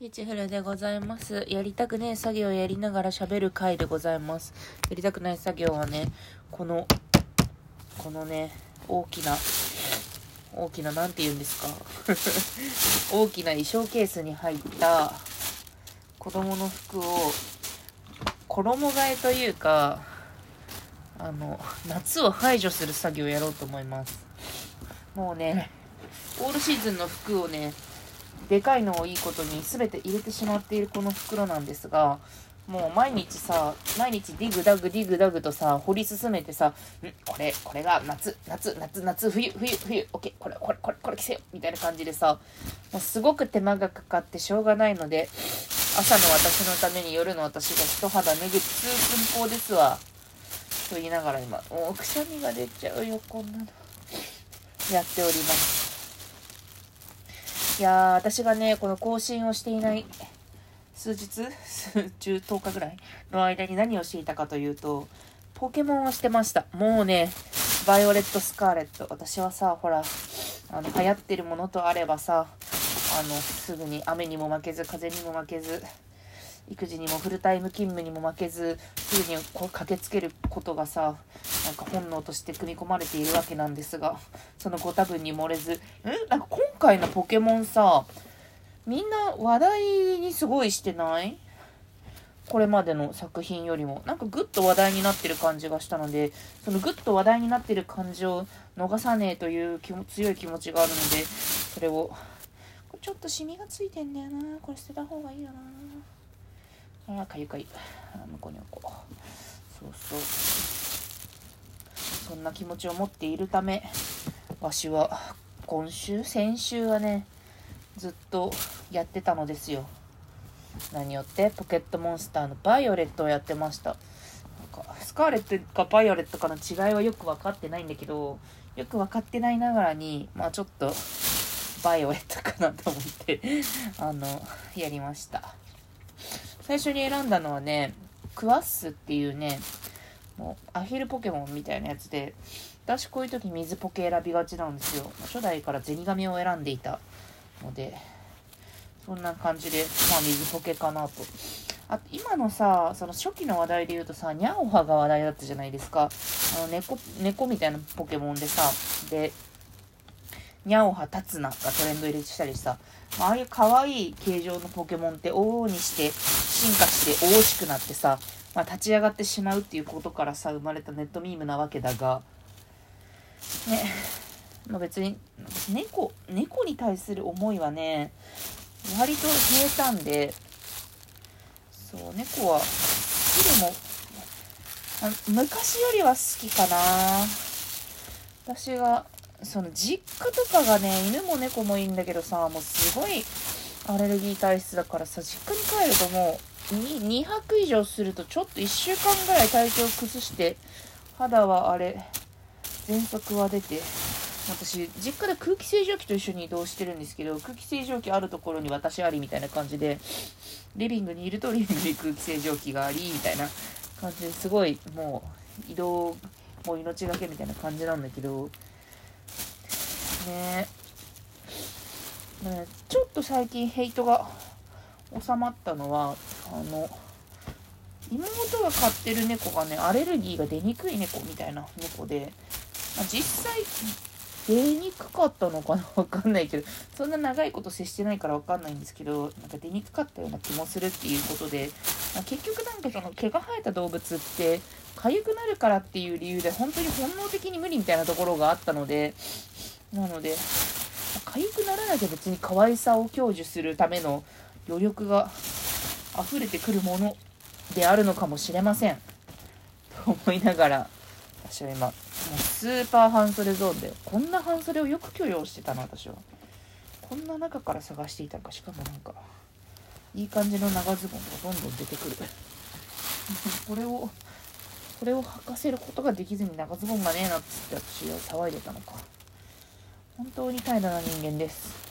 ピーチフルでございます。やりたくねえ作業をやりながら喋る回でございます。やりたくない作業はね、この、このね、大きな、大きな、なんて言うんですか 大きな衣装ケースに入った子供の服を衣替えというか、あの、夏を排除する作業をやろうと思います。もうね、オールシーズンの服をね、でかいのをいいことに全て入れてしまっているこの袋なんですが、もう毎日さ、毎日ディグダグディグダグとさ、掘り進めてさ、ん？これ、これが夏、夏、夏、夏、冬、冬、冬、オッケー、これ、これ、これ、これ着せよみたいな感じでさ、もうすごく手間がかかってしょうがないので、朝の私のために夜の私が一肌脱ぐ通訓法ですわ。と言いながら今、もうくしゃみが出ちゃうよ、こんなの。やっております。いや、私がね、この更新をしていない数日、数中10日ぐらいの間に何をしていたかというと、ポケモンをしてました。もうね、バイオレット・スカーレット。私はさ、ほら、あの、流行ってるものとあればさ、あの、すぐに雨にも負けず、風にも負けず、育児にもフルタイム勤務にも負けずすぐにこう駆けつけることがさなんか本能として組み込まれているわけなんですがそのご多分に漏れず。んなんか今回のポケモンさみんな話題にすごいしてない？これまでの作品よりも。なんかグッと話題になってる感じがしたのでそのグッと話題になってる感じを逃さねえという気も強い気持ちがあるのでそれをこれちょっとシミがついてんだよな。これ捨てた方がいいよな。あかゆかゆ向こうに置こう。そうそう。そんな気持ちを持っているためわしは今週先週はねずっとやってたのですよ。何よってポケットモンスターのバイオレットをやってました。なんかスカーレットかバイオレットかの違いはよく分かってないんだけどよく分かってないながらにまあちょっとバイオレットかなと思って あのやりました。最初に選んだのはねクワッスっていうねもうアヒルポケモンみたいなやつで私こういう時水ポケ選びがちなんですよ。初代からゼニガメを選んでいたのでそんな感じでまあ水ポケかなと。あと今のさその初期の話題で言うとさニャオハが話題だったじゃないですか。あの猫猫みたいなポケモンでさでニャオハタツナがトレンド入れしたりさああいう可愛い形状のポケモンって往々にして進化して大しくなってさ、まあ、立ち上がってしまうっていうことからさ生まれたネットミームなわけだがねまあ別に猫猫に対する思いはね割と平坦でそう猫は好きでも昔よりは好きかな。私がその実家とかがね犬も猫もいいんだけどさもうすごいアレルギー体質だからさ実家に帰るともう 2, 2泊以上するとちょっと1週間ぐらい体調崩して肌はあれ喘息は出て私実家で空気清浄機と一緒に移動してるんですけど空気清浄機あるところに私ありみたいな感じでリビングにいるとリビングに空気清浄機がありみたいな感じですごいもう移動もう命がけみたいな感じなんだけどね。ねちょっと最近ヘイトが収まったのはあの妹が飼ってる猫がねアレルギーが出にくい猫みたいな猫で、まあ、実際出にくかったのかな わかんないけどそんな長いこと接してないからわかんないんですけどなんか出にくかったような気もするっていうことで、まあ、結局なんかその毛が生えた動物って痒くなるからっていう理由で本当に本能的に無理みたいなところがあったのでなので痒くならなきゃ別に可愛さを享受するための余力が溢れてくるものであるのかもしれません。と思いながら私は今もうスーパー半袖ゾーンでこんな半袖をよく許容してたの私は。こんな中から探していたのかしかもなんかいい感じの長ズボンがどんどん出てくる。これをこれを履かせることができずに長ズボンがねえなっつって私は騒いでたのか。本当に怠惰な人間です。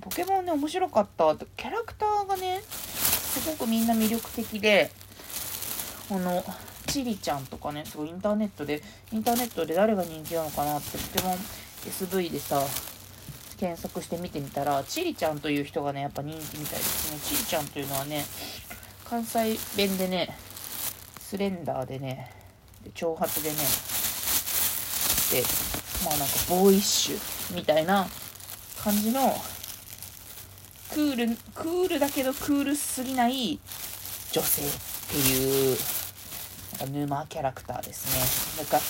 ポケモンね面白かったキャラクターがねすごくみんな魅力的でこのチリちゃんとかねすごいインターネットでインターネットで誰が人気なのかなってポケモン SV でさ検索して見てみたら、チリちゃんという人がね、やっぱ人気みたいですね。チリちゃんというのはね、関西弁でね、スレンダーでね、で長髪でね、で、まあなんかボーイッシュみたいな感じの、クール、クールだけどクールすぎない女性っていう、なんか沼キャラクターですね。なんか、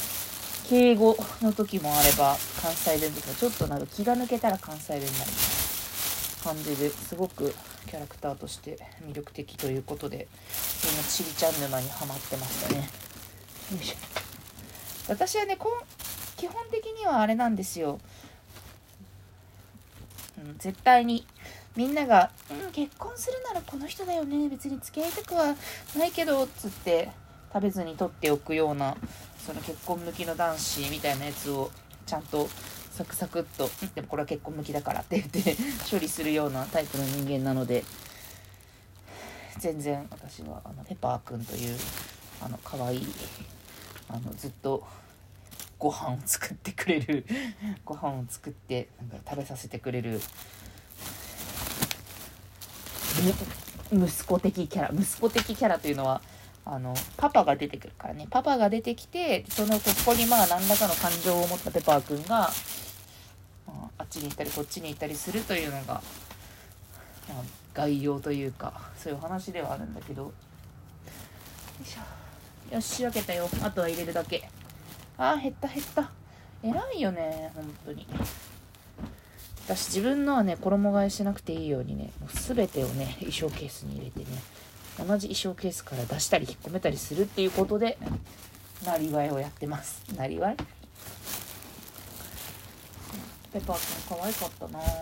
敬語の時もあれば、関西弁とか、ちょっとなんか気が抜けたら関西弁になる感じですごくキャラクターとして魅力的ということで、今、チリちゃん沼にはまってましたね。よいしょ。私はね、こん基本的にはあれなんですよ。うん、絶対にみんなが「うん結婚するならこの人だよね別に付き合いたくはないけど」っつって食べずに取っておくようなその結婚向きの男子みたいなやつをちゃんとサクサクっと「でもこれは結婚向きだから」って言って処理するようなタイプの人間なので全然私はあのペパーくんというあの可愛いあのずっとご飯を作ってくれるご飯を作ってなんか食べさせてくれる息子的キャラ息子的キャラというのはあのパパが出てくるからね。パパが出てきてそのここにまあ何らかの感情を持ったペパーくんが、まあ、あっちに行ったりこっちに行ったりするというのが、まあ、概要というかそういう話ではあるんだけど。よいしょ。よし仕分けたよ。あとは入れるだけ。あー減った減った。偉いよね本当に。私自分のはね衣替えしなくていいようにねもう全てをね衣装ケースに入れてね同じ衣装ケースから出したり引っ込めたりするっていうことでなりわいをやってます。なりわい？ペパーくん可愛かったな。なんか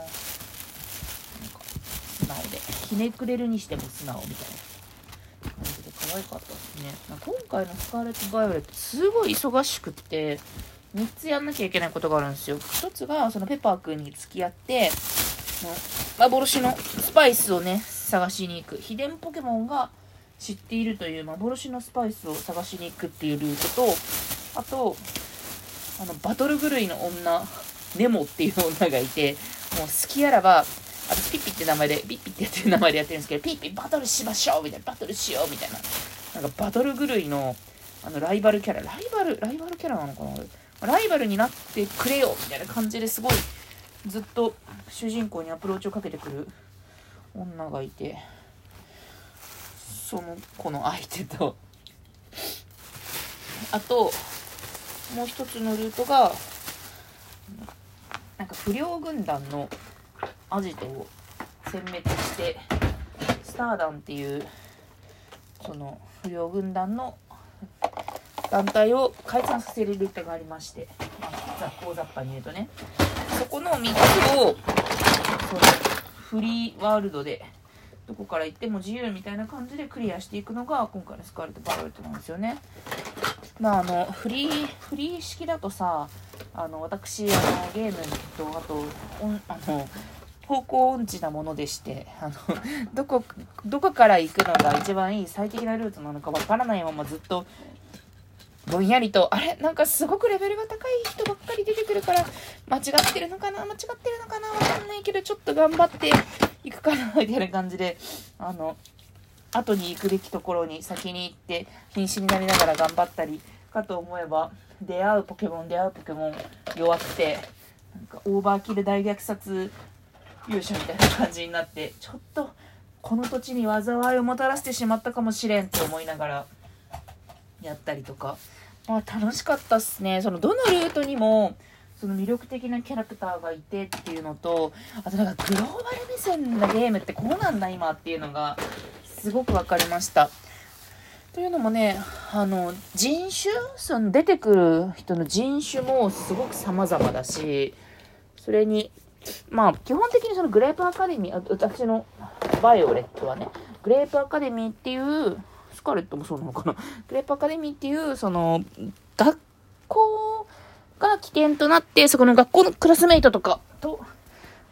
素直で。ひねくれるにしても素直みたいな。感じで可愛かったですね。まあ今回のスカーレット・バイオレットすごい忙しくって3つやんなきゃいけないことがあるんですよ。1つがそのペパーくんに付き合って幻のスパイスをね探しに行く。秘伝ポケモンが知っているという幻のスパイスを探しに行くっていうルートとあとあのバトル狂いの女ネモっていう女がいてもう好きあらば私ピッピって名前でピッピってやってる名前でやってるんですけどピッピバトルしましょうみたいなバトルしようみたいな。なんかバトル狂いのあのライバルキャラライバルライバルキャラなのかなライバルになってくれよみたいな感じですごいずっと主人公にアプローチをかけてくる女がいてその子の相手と。あともう一つのルートがなんか不良軍団のアジトを殲滅してスターダンっていうその不良軍団の団体を解散させるルートがありまして、まあ、雑行雑把に言うとねそこの3つをそのフリーワールドでどこから行っても自由みたいな感じでクリアしていくのが今回のスカーレット・バイオレットなんですよね。まああのフリーフリー式だとさあの私あのゲームとあとあの方向音痴なものでしてあのどこどこから行くのが一番いい最適なルートなのかわからないままずっとぼんやりと。あれ？なんかすごくレベルが高い人ばっかり出てくるから間違ってるのかな？間違ってるのかな？わかんないけどちょっと頑張っていくかなみたいな感じであの後に行くべきところに先に行って瀕死になりながら頑張ったりかと思えば出会うポケモン出会うポケモン弱くてなんかオーバーキル大虐殺勇者みたいな感じになってちょっとこの土地に災いをもたらしてしまったかもしれんって思いながらやったりとかまあ楽しかったっすねそのどのルートにもその魅力的なキャラクターがいてっていうのとあとなんかグローバル目線のゲームってこうなんだ今っていうのがすごく分かりました。というのもねあの人種その出てくる人の人種もすごく様々だしそれにまあ基本的にそのグレープアカデミー私のバイオレットはねグレープアカデミーっていうスカレットもそうなのかな。グレープアカデミーっていうその学校が起点となってそこの学校のクラスメイトとかと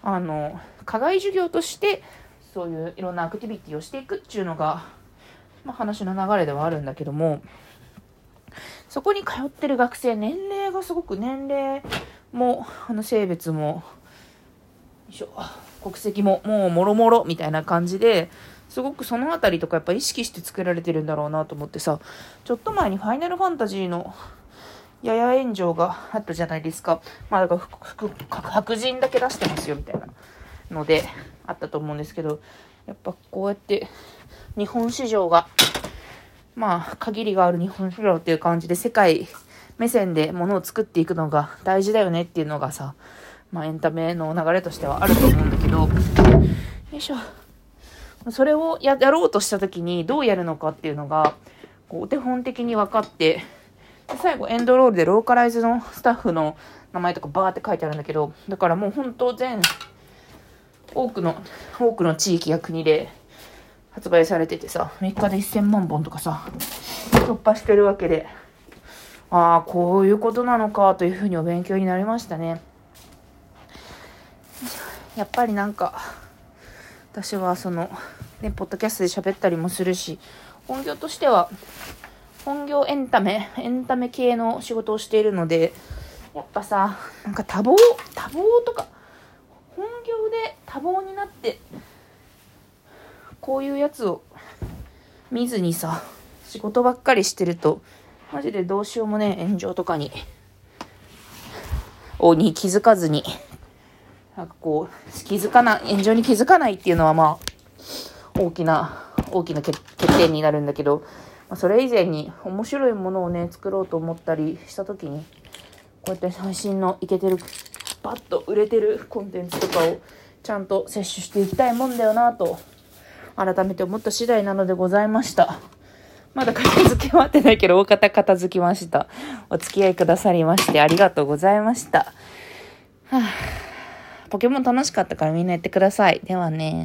あの課外授業としてそういういろんなアクティビティをしていくっていうのが、まあ、話の流れではあるんだけどもそこに通ってる学生年齢がすごく年齢もあの性別も国籍ももうもろもろみたいな感じですごくその辺りとかやっぱ意識して作られてるんだろうなと思ってさちょっと前に「ファイナルファンタジー」のやや炎上があったじゃないですか。まあだから白人だけ出してますよみたいなのであったと思うんですけどやっぱこうやって日本市場がまあ限りがある日本市場っていう感じで世界目線で物を作っていくのが大事だよねっていうのがさまあエンタメの流れとしてはあると思うんだけどよいしょ。それをやろうとした時にどうやるのかっていうのがこうお手本的に分かってで最後エンドロールでローカライズのスタッフの名前とかバーって書いてあるんだけどだからもう本当全多くの多くの地域や国で発売されててさ3日で1000万本とかさ突破してるわけでああこういうことなのかというふうにお勉強になりましたね。やっぱりなんか私はそのねポッドキャストで喋ったりもするし本業としては本業エンタメ、エンタメ系の仕事をしているので、やっぱさ、なんか多忙、多忙とか、本業で多忙になって、こういうやつを見ずにさ、仕事ばっかりしてると、マジでどうしようもね、炎上とかに、をに気づかずに、なんかこう、気づかない、炎上に気づかないっていうのはまあ、大きな、大きな欠点になるんだけど、まあ、それ以前に面白いものをね作ろうと思ったりした時にこうやって最新のいけてるバッと売れてるコンテンツとかをちゃんと摂取していきたいもんだよなと改めて思った次第なのでございました。まだ片付け終わってないけど大方片付きました。お付き合いくださりましてありがとうございました、はあ、ポケモン楽しかったからみんなやってください。ではね。